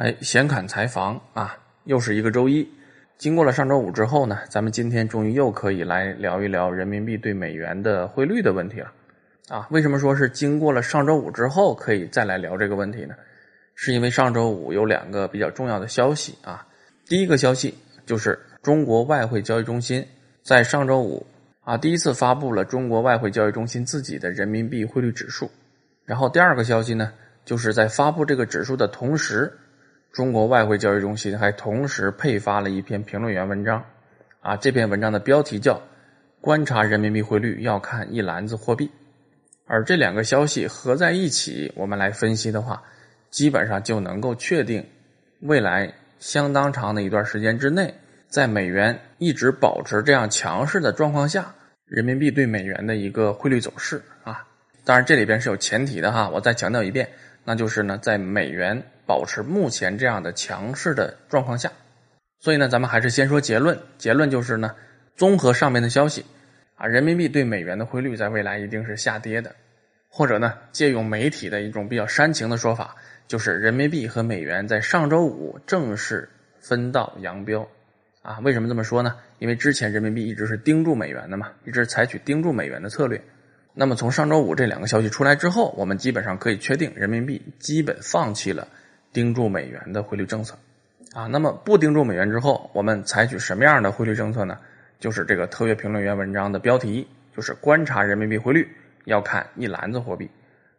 哎，闲侃财房啊，又是一个周一。经过了上周五之后呢，咱们今天终于又可以来聊一聊人民币对美元的汇率的问题了。啊，为什么说是经过了上周五之后可以再来聊这个问题呢？是因为上周五有两个比较重要的消息啊。第一个消息就是中国外汇交易中心在上周五啊第一次发布了中国外汇交易中心自己的人民币汇率指数。然后第二个消息呢，就是在发布这个指数的同时。中国外汇交易中心还同时配发了一篇评论员文章，啊，这篇文章的标题叫“观察人民币汇率要看一篮子货币”，而这两个消息合在一起，我们来分析的话，基本上就能够确定未来相当长的一段时间之内，在美元一直保持这样强势的状况下，人民币对美元的一个汇率走势啊。当然，这里边是有前提的哈，我再强调一遍，那就是呢，在美元。保持目前这样的强势的状况下，所以呢，咱们还是先说结论。结论就是呢，综合上面的消息，啊，人民币对美元的汇率在未来一定是下跌的，或者呢，借用媒体的一种比较煽情的说法，就是人民币和美元在上周五正式分道扬镳。啊，为什么这么说呢？因为之前人民币一直是盯住美元的嘛，一直采取盯住美元的策略。那么从上周五这两个消息出来之后，我们基本上可以确定，人民币基本放弃了。盯住美元的汇率政策，啊，那么不盯住美元之后，我们采取什么样的汇率政策呢？就是这个特约评论员文章的标题，就是观察人民币汇率要看一篮子货币，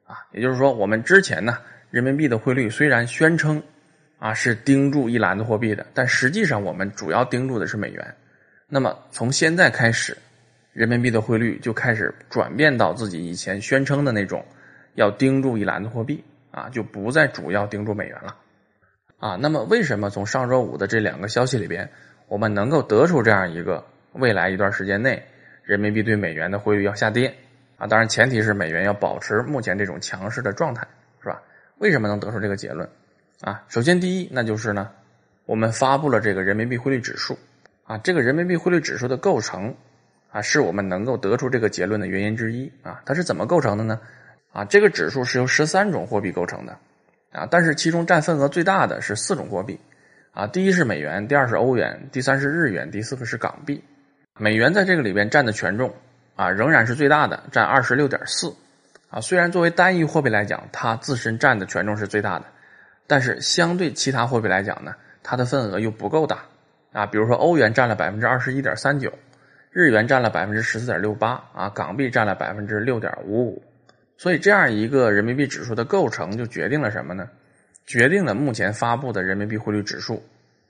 啊，也就是说，我们之前呢，人民币的汇率虽然宣称啊是盯住一篮子货币的，但实际上我们主要盯住的是美元。那么从现在开始，人民币的汇率就开始转变到自己以前宣称的那种要盯住一篮子货币。啊，就不再主要盯住美元了，啊，那么为什么从上周五的这两个消息里边，我们能够得出这样一个未来一段时间内人民币对美元的汇率要下跌？啊，当然前提是美元要保持目前这种强势的状态，是吧？为什么能得出这个结论？啊，首先第一，那就是呢，我们发布了这个人民币汇率指数，啊，这个人民币汇率指数的构成，啊，是我们能够得出这个结论的原因之一，啊，它是怎么构成的呢？啊，这个指数是由十三种货币构成的，啊，但是其中占份额最大的是四种货币，啊，第一是美元，第二是欧元，第三是日元，第四个是港币。美元在这个里边占的权重，啊，仍然是最大的，占二十六点四。啊，虽然作为单一货币来讲，它自身占的权重是最大的，但是相对其他货币来讲呢，它的份额又不够大。啊，比如说欧元占了百分之二十一点三九，日元占了百分之十四点六八，啊，港币占了百分之六点五五。所以，这样一个人民币指数的构成就决定了什么呢？决定了目前发布的人民币汇率指数，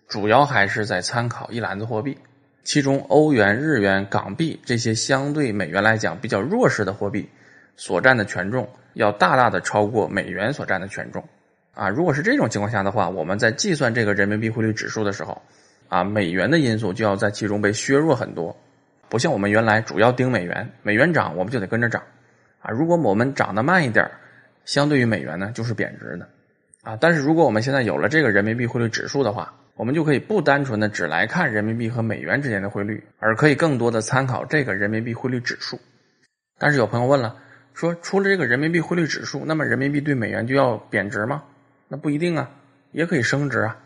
主要还是在参考一篮子货币，其中欧元、日元、港币这些相对美元来讲比较弱势的货币所占的权重，要大大的超过美元所占的权重。啊，如果是这种情况下的话，我们在计算这个人民币汇率指数的时候，啊，美元的因素就要在其中被削弱很多，不像我们原来主要盯美元，美元涨我们就得跟着涨。啊，如果我们涨得慢一点相对于美元呢，就是贬值的，啊，但是如果我们现在有了这个人民币汇率指数的话，我们就可以不单纯的只来看人民币和美元之间的汇率，而可以更多的参考这个人民币汇率指数。但是有朋友问了，说除了这个人民币汇率指数，那么人民币对美元就要贬值吗？那不一定啊，也可以升值啊。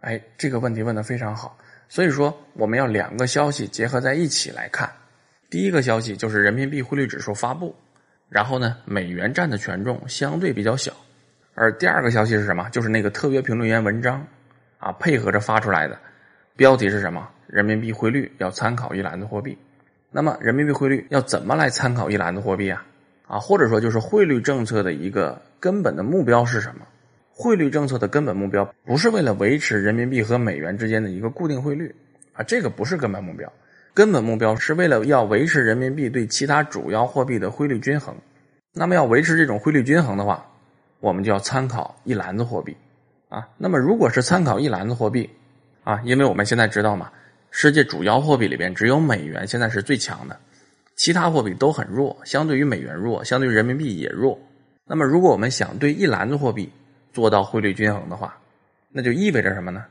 哎，这个问题问的非常好，所以说我们要两个消息结合在一起来看。第一个消息就是人民币汇率指数发布。然后呢，美元占的权重相对比较小，而第二个消息是什么？就是那个特约评论员文章，啊，配合着发出来的，标题是什么？人民币汇率要参考一篮子货币。那么，人民币汇率要怎么来参考一篮子货币啊？啊，或者说就是汇率政策的一个根本的目标是什么？汇率政策的根本目标不是为了维持人民币和美元之间的一个固定汇率啊，这个不是根本目标。根本目标是为了要维持人民币对其他主要货币的汇率均衡。那么要维持这种汇率均衡的话，我们就要参考一篮子货币啊。那么如果是参考一篮子货币啊，因为我们现在知道嘛，世界主要货币里边只有美元现在是最强的，其他货币都很弱，相对于美元弱，相对于人民币也弱。那么如果我们想对一篮子货币做到汇率均衡的话，那就意味着什么呢？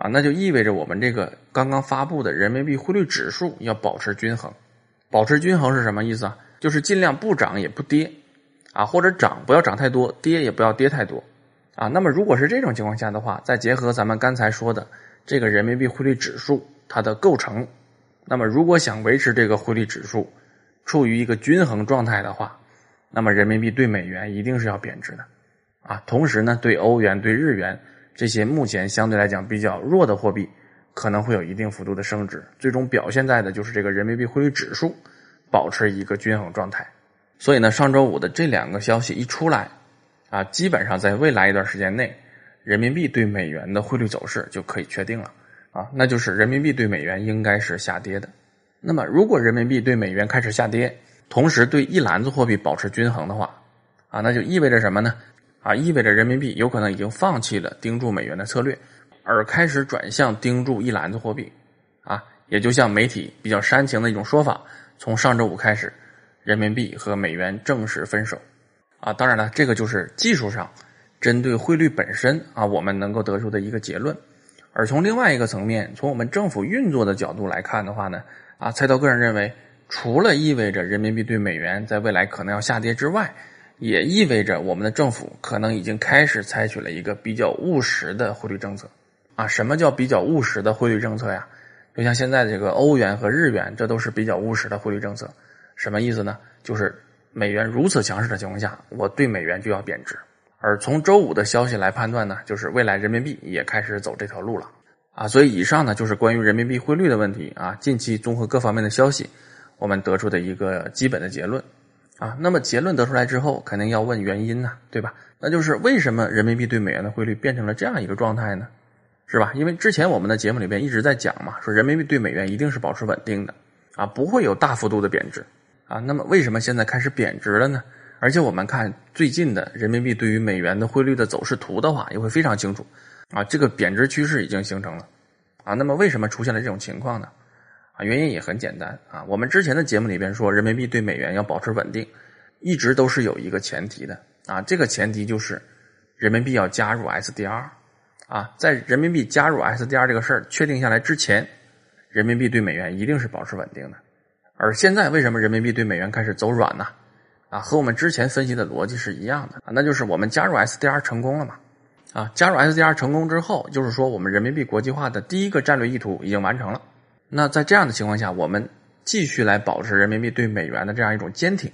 啊，那就意味着我们这个刚刚发布的人民币汇率指数要保持均衡。保持均衡是什么意思啊？就是尽量不涨也不跌，啊，或者涨不要涨太多，跌也不要跌太多，啊，那么如果是这种情况下的话，再结合咱们刚才说的这个人民币汇率指数它的构成，那么如果想维持这个汇率指数处于一个均衡状态的话，那么人民币对美元一定是要贬值的，啊，同时呢，对欧元、对日元这些目前相对来讲比较弱的货币，可能会有一定幅度的升值，最终表现在的就是这个人民币汇率指数保持一个均衡状态。所以呢，上周五的这两个消息一出来。啊，基本上在未来一段时间内，人民币对美元的汇率走势就可以确定了啊，那就是人民币对美元应该是下跌的。那么，如果人民币对美元开始下跌，同时对一篮子货币保持均衡的话，啊，那就意味着什么呢？啊，意味着人民币有可能已经放弃了盯住美元的策略，而开始转向盯住一篮子货币。啊，也就像媒体比较煽情的一种说法，从上周五开始，人民币和美元正式分手。啊，当然了，这个就是技术上针对汇率本身啊，我们能够得出的一个结论。而从另外一个层面，从我们政府运作的角度来看的话呢，啊，菜刀个人认为，除了意味着人民币对美元在未来可能要下跌之外，也意味着我们的政府可能已经开始采取了一个比较务实的汇率政策。啊，什么叫比较务实的汇率政策呀？就像现在这个欧元和日元，这都是比较务实的汇率政策。什么意思呢？就是。美元如此强势的情况下，我对美元就要贬值。而从周五的消息来判断呢，就是未来人民币也开始走这条路了啊。所以以上呢就是关于人民币汇率的问题啊。近期综合各方面的消息，我们得出的一个基本的结论啊。那么结论得出来之后，肯定要问原因呢，对吧？那就是为什么人民币对美元的汇率变成了这样一个状态呢？是吧？因为之前我们的节目里边一直在讲嘛，说人民币对美元一定是保持稳定的啊，不会有大幅度的贬值。啊，那么为什么现在开始贬值了呢？而且我们看最近的人民币对于美元的汇率的走势图的话，也会非常清楚。啊，这个贬值趋势已经形成了。啊，那么为什么出现了这种情况呢？原因也很简单。啊，我们之前的节目里边说，人民币对美元要保持稳定，一直都是有一个前提的。啊，这个前提就是人民币要加入 SDR。啊，在人民币加入 SDR 这个事儿确定下来之前，人民币对美元一定是保持稳定的。而现在为什么人民币对美元开始走软呢？啊，和我们之前分析的逻辑是一样的啊，那就是我们加入 SDR 成功了嘛？啊，加入 SDR 成功之后，就是说我们人民币国际化的第一个战略意图已经完成了。那在这样的情况下，我们继续来保持人民币对美元的这样一种坚挺，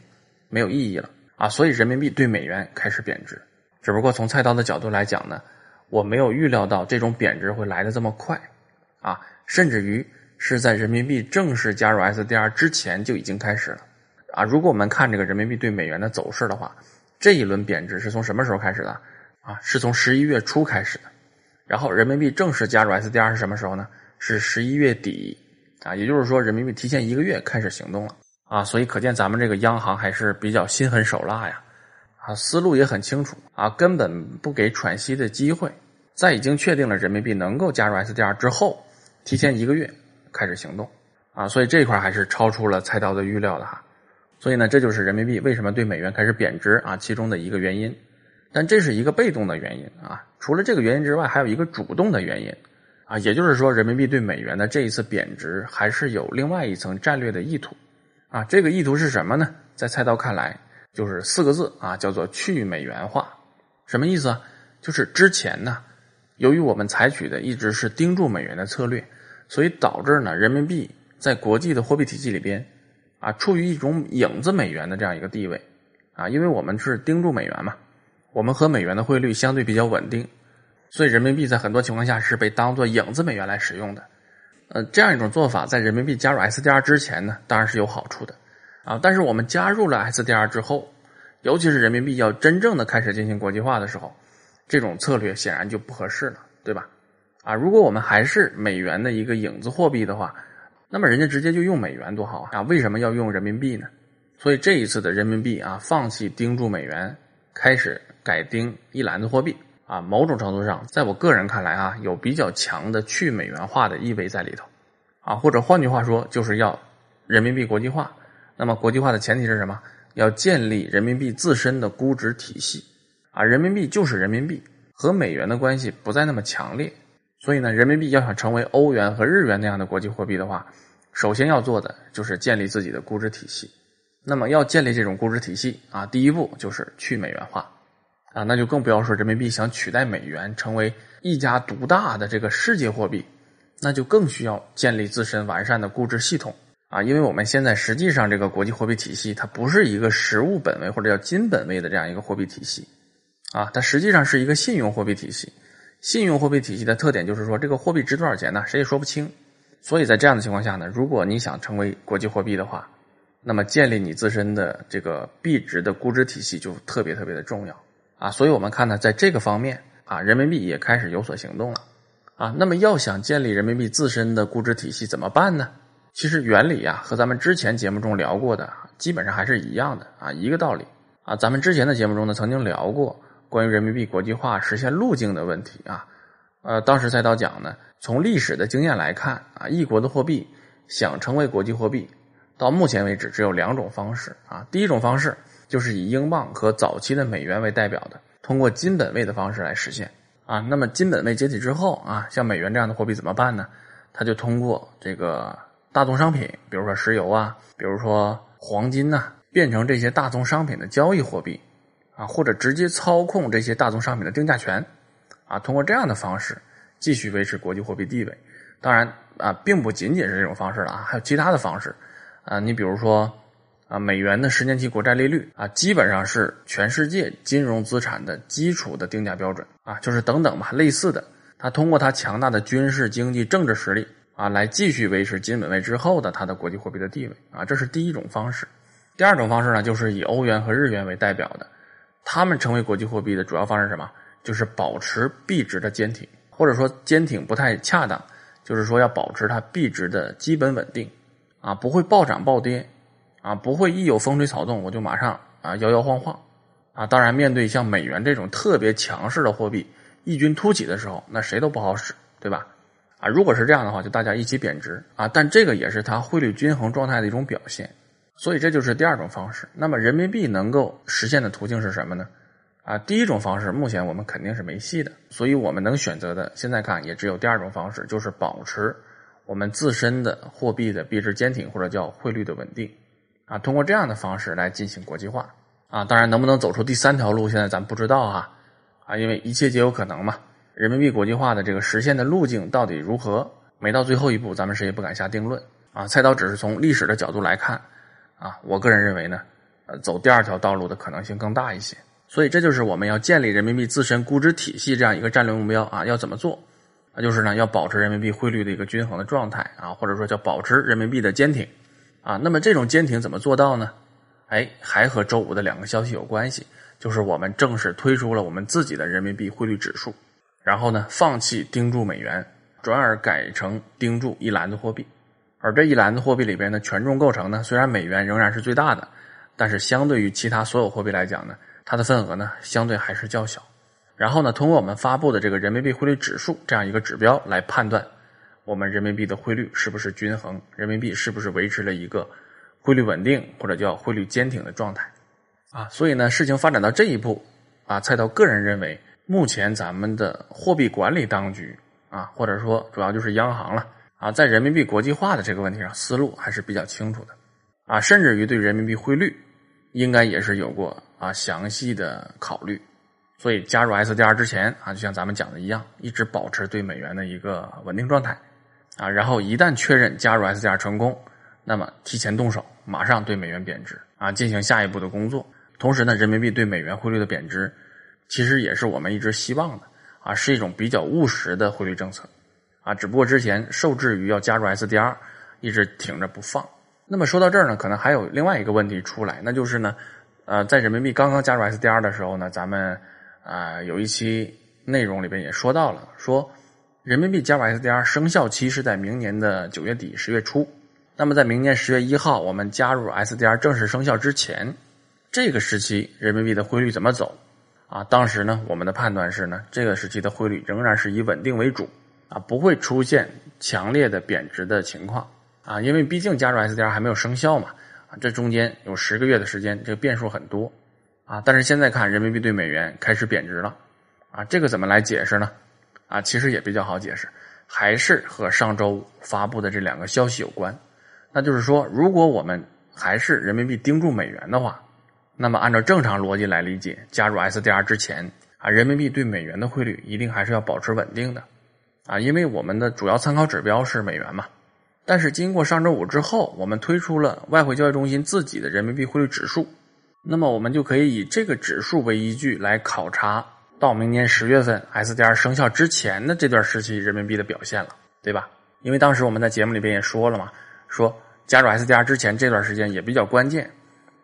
没有意义了啊，所以人民币对美元开始贬值。只不过从菜刀的角度来讲呢，我没有预料到这种贬值会来的这么快啊，甚至于。是在人民币正式加入 SDR 之前就已经开始了，啊，如果我们看这个人民币对美元的走势的话，这一轮贬值是从什么时候开始的？啊，是从十一月初开始的，然后人民币正式加入 SDR 是什么时候呢？是十一月底，啊，也就是说人民币提前一个月开始行动了，啊，所以可见咱们这个央行还是比较心狠手辣呀，啊，思路也很清楚，啊，根本不给喘息的机会，在已经确定了人民币能够加入 SDR 之后，提前一个月。开始行动，啊，所以这块还是超出了菜刀的预料的哈，所以呢，这就是人民币为什么对美元开始贬值啊，其中的一个原因。但这是一个被动的原因啊，除了这个原因之外，还有一个主动的原因啊，也就是说，人民币对美元的这一次贬值还是有另外一层战略的意图啊。这个意图是什么呢？在菜刀看来，就是四个字啊，叫做去美元化。什么意思啊？就是之前呢，由于我们采取的一直是盯住美元的策略。所以导致呢，人民币在国际的货币体系里边，啊，处于一种影子美元的这样一个地位，啊，因为我们是盯住美元嘛，我们和美元的汇率相对比较稳定，所以人民币在很多情况下是被当做影子美元来使用的。呃，这样一种做法在人民币加入 SDR 之前呢，当然是有好处的，啊，但是我们加入了 SDR 之后，尤其是人民币要真正的开始进行国际化的时候，这种策略显然就不合适了，对吧？啊，如果我们还是美元的一个影子货币的话，那么人家直接就用美元多好啊！为什么要用人民币呢？所以这一次的人民币啊，放弃盯住美元，开始改盯一篮子货币啊，某种程度上，在我个人看来啊，有比较强的去美元化的意味在里头啊，或者换句话说，就是要人民币国际化。那么国际化的前提是什么？要建立人民币自身的估值体系啊，人民币就是人民币，和美元的关系不再那么强烈。所以呢，人民币要想成为欧元和日元那样的国际货币的话，首先要做的就是建立自己的估值体系。那么要建立这种估值体系啊，第一步就是去美元化。啊，那就更不要说人民币想取代美元成为一家独大的这个世界货币，那就更需要建立自身完善的估值系统啊，因为我们现在实际上这个国际货币体系它不是一个实物本位或者叫金本位的这样一个货币体系啊，它实际上是一个信用货币体系。信用货币体系的特点就是说，这个货币值多少钱呢？谁也说不清。所以在这样的情况下呢，如果你想成为国际货币的话，那么建立你自身的这个币值的估值体系就特别特别的重要啊。所以我们看呢，在这个方面啊，人民币也开始有所行动了啊。那么要想建立人民币自身的估值体系怎么办呢？其实原理啊和咱们之前节目中聊过的基本上还是一样的啊，一个道理啊。咱们之前的节目中呢曾经聊过。关于人民币国际化实现路径的问题啊，呃，当时赛道讲呢，从历史的经验来看啊，一国的货币想成为国际货币，到目前为止只有两种方式啊。第一种方式就是以英镑和早期的美元为代表的，通过金本位的方式来实现啊。那么金本位解体之后啊，像美元这样的货币怎么办呢？它就通过这个大宗商品，比如说石油啊，比如说黄金呐，变成这些大宗商品的交易货币。啊，或者直接操控这些大宗商品的定价权，啊，通过这样的方式继续维持国际货币地位。当然啊，并不仅仅是这种方式了啊，还有其他的方式。啊，你比如说啊，美元的十年期国债利率啊，基本上是全世界金融资产的基础的定价标准啊，就是等等吧，类似的。它通过它强大的军事、经济、政治实力啊，来继续维持金本位之后的它的国际货币的地位啊，这是第一种方式。第二种方式呢，就是以欧元和日元为代表的。他们成为国际货币的主要方式是什么？就是保持币值的坚挺，或者说坚挺不太恰当，就是说要保持它币值的基本稳定，啊，不会暴涨暴跌，啊，不会一有风吹草动我就马上啊摇摇晃晃，啊，当然面对像美元这种特别强势的货币异军突起的时候，那谁都不好使，对吧？啊，如果是这样的话，就大家一起贬值啊，但这个也是它汇率均衡状态的一种表现。所以这就是第二种方式。那么人民币能够实现的途径是什么呢？啊，第一种方式目前我们肯定是没戏的，所以我们能选择的现在看也只有第二种方式，就是保持我们自身的货币的币值坚挺或者叫汇率的稳定。啊，通过这样的方式来进行国际化。啊，当然能不能走出第三条路，现在咱不知道哈。啊，因为一切皆有可能嘛。人民币国际化的这个实现的路径到底如何，没到最后一步，咱们谁也不敢下定论。啊，菜刀只是从历史的角度来看。啊，我个人认为呢，呃，走第二条道路的可能性更大一些。所以这就是我们要建立人民币自身估值体系这样一个战略目标啊。要怎么做？那就是呢，要保持人民币汇率的一个均衡的状态啊，或者说叫保持人民币的坚挺啊。那么这种坚挺怎么做到呢？哎，还和周五的两个消息有关系，就是我们正式推出了我们自己的人民币汇率指数，然后呢，放弃盯住美元，转而改成盯住一篮子货币。而这一篮子货币里边的权重构成呢，虽然美元仍然是最大的，但是相对于其他所有货币来讲呢，它的份额呢相对还是较小。然后呢，通过我们发布的这个人民币汇率指数这样一个指标来判断，我们人民币的汇率是不是均衡，人民币是不是维持了一个汇率稳定或者叫汇率坚挺的状态啊。所以呢，事情发展到这一步啊，蔡涛个人认为，目前咱们的货币管理当局啊，或者说主要就是央行了。啊，在人民币国际化的这个问题上，思路还是比较清楚的，啊，甚至于对人民币汇率，应该也是有过啊详细的考虑。所以加入 SDR 之前啊，就像咱们讲的一样，一直保持对美元的一个稳定状态，啊，然后一旦确认加入 SDR 成功，那么提前动手，马上对美元贬值啊，进行下一步的工作。同时呢，人民币对美元汇率的贬值，其实也是我们一直希望的啊，是一种比较务实的汇率政策。啊，只不过之前受制于要加入 SDR，一直挺着不放。那么说到这儿呢，可能还有另外一个问题出来，那就是呢，呃，在人民币刚刚加入 SDR 的时候呢，咱们啊有一期内容里边也说到了，说人民币加入 SDR 生效期是在明年的九月底十月初。那么在明年十月一号我们加入 SDR 正式生效之前，这个时期人民币的汇率怎么走？啊，当时呢，我们的判断是呢，这个时期的汇率仍然是以稳定为主。啊，不会出现强烈的贬值的情况啊，因为毕竟加入 SDR 还没有生效嘛，啊，这中间有十个月的时间，这个变数很多啊。但是现在看人民币对美元开始贬值了，啊，这个怎么来解释呢？啊，其实也比较好解释，还是和上周五发布的这两个消息有关。那就是说，如果我们还是人民币盯住美元的话，那么按照正常逻辑来理解，加入 SDR 之前啊，人民币对美元的汇率一定还是要保持稳定的啊，因为我们的主要参考指标是美元嘛。但是经过上周五之后，我们推出了外汇交易中心自己的人民币汇率指数，那么我们就可以以这个指数为依据来考察到明年十月份 SDR 生效之前的这段时期人民币的表现了，对吧？因为当时我们在节目里边也说了嘛，说加入 SDR 之前这段时间也比较关键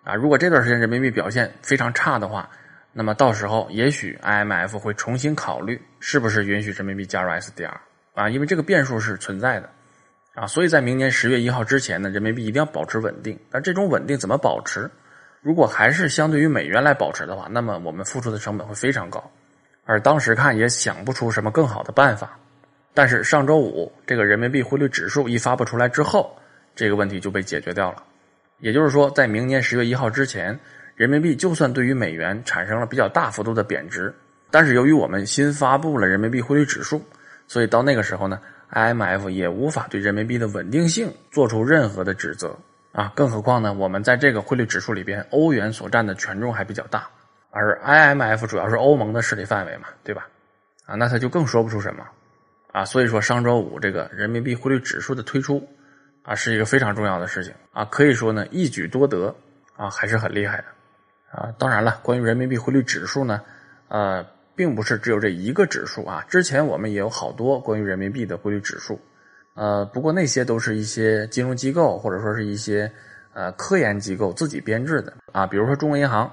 啊，如果这段时间人民币表现非常差的话，那么到时候也许 IMF 会重新考虑是不是允许人民币加入 SDR 啊，因为这个变数是存在的。啊，所以在明年十月一号之前呢，人民币一定要保持稳定。但这种稳定怎么保持？如果还是相对于美元来保持的话，那么我们付出的成本会非常高。而当时看也想不出什么更好的办法。但是上周五这个人民币汇率指数一发布出来之后，这个问题就被解决掉了。也就是说，在明年十月一号之前，人民币就算对于美元产生了比较大幅度的贬值，但是由于我们新发布了人民币汇率指数，所以到那个时候呢。IMF 也无法对人民币的稳定性做出任何的指责啊，更何况呢？我们在这个汇率指数里边，欧元所占的权重还比较大，而 IMF 主要是欧盟的势力范围嘛，对吧？啊，那他就更说不出什么啊。所以说，上周五这个人民币汇率指数的推出啊，是一个非常重要的事情啊，可以说呢一举多得啊，还是很厉害的啊。当然了，关于人民币汇率指数呢，呃。并不是只有这一个指数啊，之前我们也有好多关于人民币的汇率指数，呃，不过那些都是一些金融机构或者说是一些呃科研机构自己编制的啊，比如说中国银行，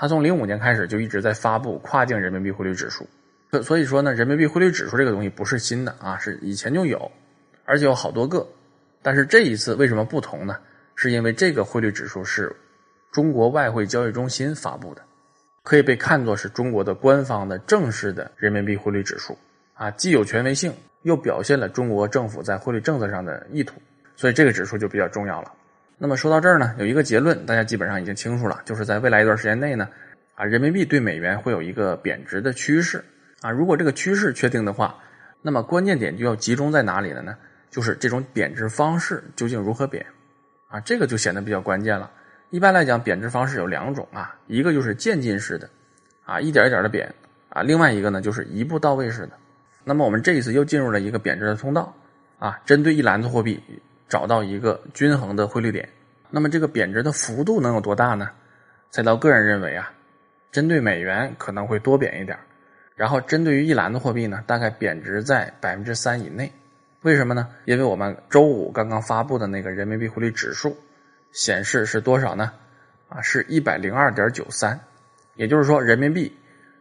它从零五年开始就一直在发布跨境人民币汇率指数，所以说呢，人民币汇率指数这个东西不是新的啊，是以前就有，而且有好多个，但是这一次为什么不同呢？是因为这个汇率指数是中国外汇交易中心发布的。可以被看作是中国的官方的正式的人民币汇率指数啊，既有权威性，又表现了中国政府在汇率政策上的意图，所以这个指数就比较重要了。那么说到这儿呢，有一个结论，大家基本上已经清楚了，就是在未来一段时间内呢，啊，人民币对美元会有一个贬值的趋势啊。如果这个趋势确定的话，那么关键点就要集中在哪里了呢？就是这种贬值方式究竟如何贬啊，这个就显得比较关键了。一般来讲，贬值方式有两种啊，一个就是渐进式的，啊，一点一点的贬，啊，另外一个呢就是一步到位式的。那么我们这一次又进入了一个贬值的通道，啊，针对一篮子货币找到一个均衡的汇率点。那么这个贬值的幅度能有多大呢？菜刀个人认为啊，针对美元可能会多贬一点，然后针对于一篮子货币呢，大概贬值在百分之三以内。为什么呢？因为我们周五刚刚发布的那个人民币汇率指数。显示是多少呢？啊，是一百零二点九三，也就是说，人民币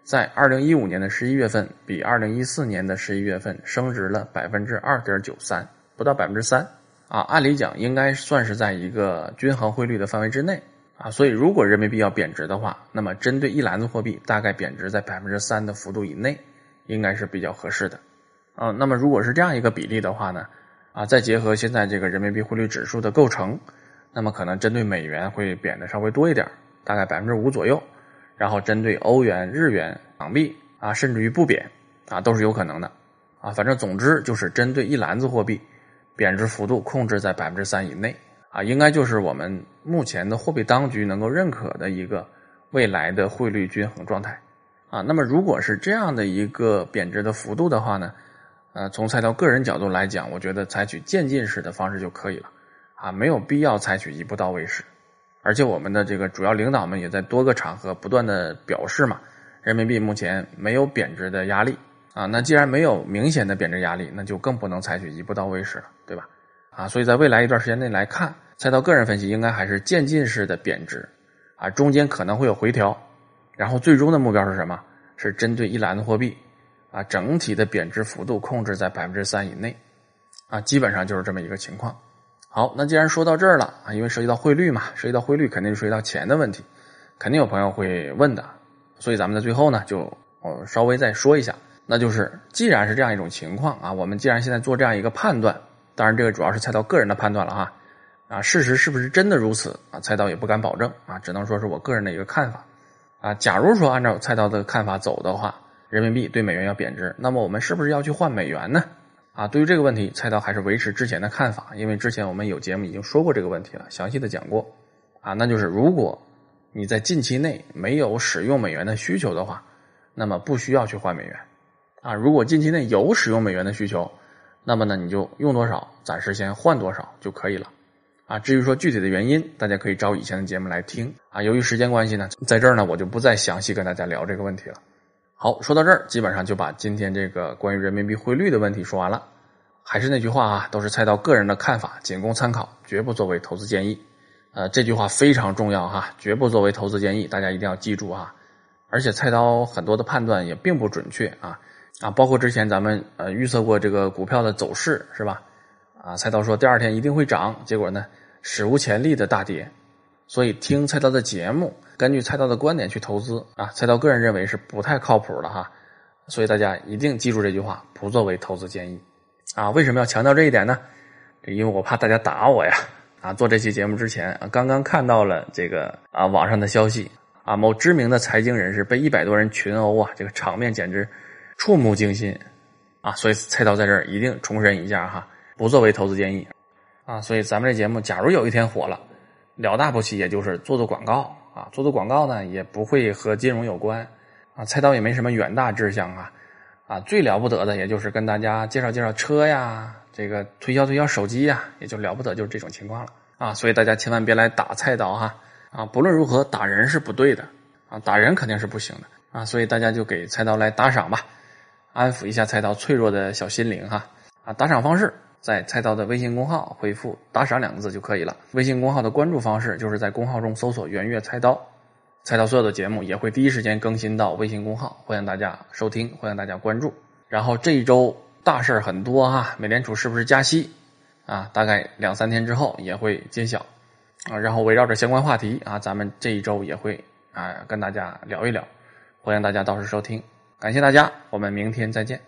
在二零一五年的十一月份比二零一四年的十一月份升值了百分之二点九三，不到百分之三啊。按理讲，应该算是在一个均衡汇率的范围之内啊。所以，如果人民币要贬值的话，那么针对一篮子货币，大概贬值在百分之三的幅度以内，应该是比较合适的啊。那么，如果是这样一个比例的话呢，啊，再结合现在这个人民币汇率指数的构成。那么可能针对美元会贬的稍微多一点，大概百分之五左右，然后针对欧元、日元、港币啊，甚至于不贬啊，都是有可能的啊。反正总之就是针对一篮子货币，贬值幅度控制在百分之三以内啊，应该就是我们目前的货币当局能够认可的一个未来的汇率均衡状态啊。那么如果是这样的一个贬值的幅度的话呢，呃，从菜刀个人角度来讲，我觉得采取渐进式的方式就可以了。啊，没有必要采取一步到位式，而且我们的这个主要领导们也在多个场合不断的表示嘛，人民币目前没有贬值的压力啊。那既然没有明显的贬值压力，那就更不能采取一步到位式了，对吧？啊，所以在未来一段时间内来看，菜刀个人分析应该还是渐进式的贬值，啊，中间可能会有回调，然后最终的目标是什么？是针对一篮子货币，啊，整体的贬值幅度控制在百分之三以内，啊，基本上就是这么一个情况。好，那既然说到这儿了啊，因为涉及到汇率嘛，涉及到汇率肯定就涉及到钱的问题，肯定有朋友会问的，所以咱们在最后呢，就我稍微再说一下，那就是既然是这样一种情况啊，我们既然现在做这样一个判断，当然这个主要是菜刀个人的判断了哈，啊，事实是不是真的如此啊？菜刀也不敢保证啊，只能说是我个人的一个看法啊。假如说按照菜刀的看法走的话，人民币对美元要贬值，那么我们是不是要去换美元呢？啊，对于这个问题，菜刀还是维持之前的看法，因为之前我们有节目已经说过这个问题了，详细的讲过。啊，那就是如果你在近期内没有使用美元的需求的话，那么不需要去换美元啊。如果近期内有使用美元的需求，那么呢你就用多少，暂时先换多少就可以了啊。至于说具体的原因，大家可以找以前的节目来听啊。由于时间关系呢，在这儿呢我就不再详细跟大家聊这个问题了。好，说到这儿，基本上就把今天这个关于人民币汇率的问题说完了。还是那句话啊，都是菜刀个人的看法，仅供参考，绝不作为投资建议。呃，这句话非常重要哈，绝不作为投资建议，大家一定要记住哈。而且菜刀很多的判断也并不准确啊啊，包括之前咱们呃预测过这个股票的走势是吧？啊，菜刀说第二天一定会涨，结果呢史无前例的大跌。所以听菜刀的节目，根据菜刀的观点去投资啊，菜刀个人认为是不太靠谱的哈。所以大家一定记住这句话，不作为投资建议。啊，为什么要强调这一点呢？因为我怕大家打我呀！啊，做这期节目之前啊，刚刚看到了这个啊网上的消息啊，某知名的财经人士被一百多人群殴啊，这个场面简直触目惊心啊！所以菜刀在这儿一定重申一下哈，不作为投资建议啊！所以咱们这节目假如有一天火了，了大不起也就是做做广告啊，做做广告呢也不会和金融有关啊，菜刀也没什么远大志向啊。啊，最了不得的也就是跟大家介绍介绍车呀，这个推销推销手机呀，也就了不得就是这种情况了啊。所以大家千万别来打菜刀哈啊！不论如何，打人是不对的啊，打人肯定是不行的啊。所以大家就给菜刀来打赏吧，安抚一下菜刀脆弱的小心灵哈啊！打赏方式在菜刀的微信公号回复“打赏”两个字就可以了。微信公号的关注方式就是在公号中搜索“圆月菜刀”。菜刀所有的节目也会第一时间更新到微信公号，欢迎大家收听，欢迎大家关注。然后这一周大事儿很多哈，美联储是不是加息啊？大概两三天之后也会揭晓啊。然后围绕着相关话题啊，咱们这一周也会啊跟大家聊一聊，欢迎大家到时收听，感谢大家，我们明天再见。